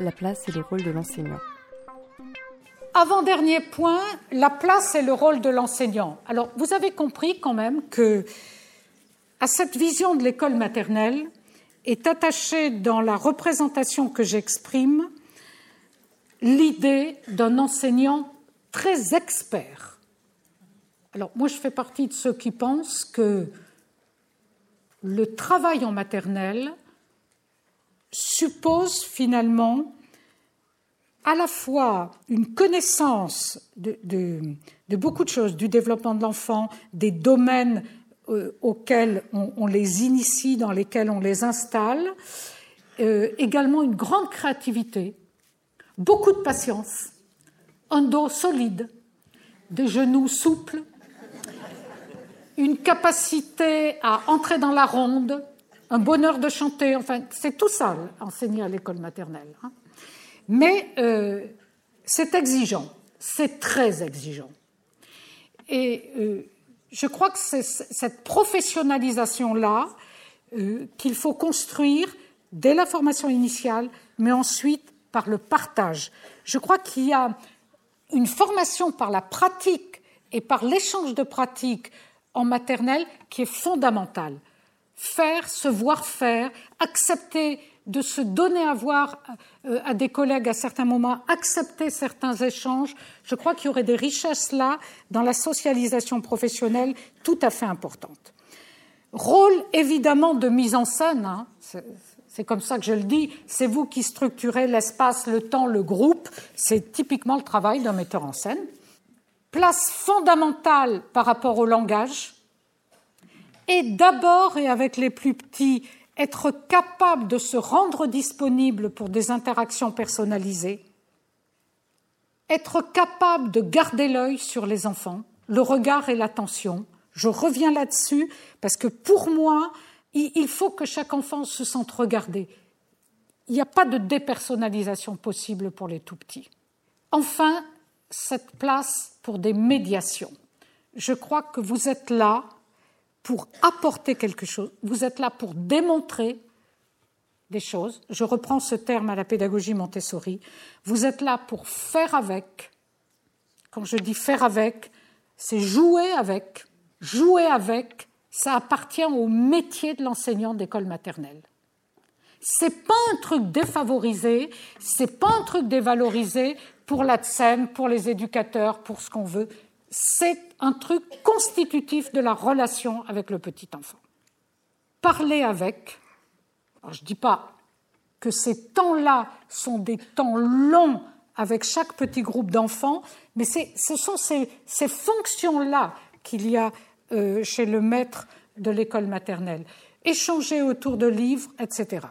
La place et le rôle de l'enseignant. Avant-dernier point, la place et le rôle de l'enseignant. Alors, vous avez compris quand même que à cette vision de l'école maternelle est attachée dans la représentation que j'exprime l'idée d'un enseignant très expert. Alors moi je fais partie de ceux qui pensent que le travail en maternelle suppose finalement à la fois une connaissance de, beaucoup de choses, du développement de l'enfant, des domaines euh, auxquels on, les initie, dans lesquels on les installe, euh, également une grande créativité, beaucoup de patience, un dos solide, des genoux souples, une capacité à entrer dans la ronde, un bonheur de chanter, enfin, c'est tout ça, enseigner à l'école maternelle. Hein. Mais euh, c'est exigeant, c'est très exigeant. Et euh, je crois que c'est cette professionnalisation-là euh, qu'il faut construire dès la formation initiale, mais ensuite par le partage. Je crois qu'il y a une formation par la pratique et par l'échange de pratiques en maternelle qui est fondamentale. Faire, se voir faire, accepter de se donner à voir euh, à des collègues à certains moments, accepter certains échanges. Je crois qu'il y aurait des richesses là dans la socialisation professionnelle tout à fait importantes. Rôle évidemment de mise en scène, hein c'est comme ça que je le dis, c'est vous qui structurez l'espace, le temps, le groupe, c'est typiquement le travail d'un metteur en scène. Place fondamentale par rapport au langage, et d'abord et avec les plus petits, être capable de se rendre disponible pour des interactions personnalisées, être capable de garder l'œil sur les enfants, le regard et l'attention. Je reviens là-dessus parce que pour moi, il faut que chaque enfant se sente regardé. Il n'y a pas de dépersonnalisation possible pour les tout petits. Enfin, cette place pour des médiations. Je crois que vous êtes là pour apporter quelque chose, vous êtes là pour démontrer des choses. Je reprends ce terme à la pédagogie Montessori. Vous êtes là pour faire avec. Quand je dis faire avec, c'est jouer avec, jouer avec ça appartient au métier de l'enseignant d'école maternelle. C'est pas un truc défavorisé, c'est pas un truc dévalorisé pour la scène, pour les éducateurs, pour ce qu'on veut. C'est un truc constitutif de la relation avec le petit enfant. Parler avec, je dis pas que ces temps-là sont des temps longs avec chaque petit groupe d'enfants, mais ce sont ces, ces fonctions-là qu'il y a euh, chez le maître de l'école maternelle, échanger autour de livres, etc.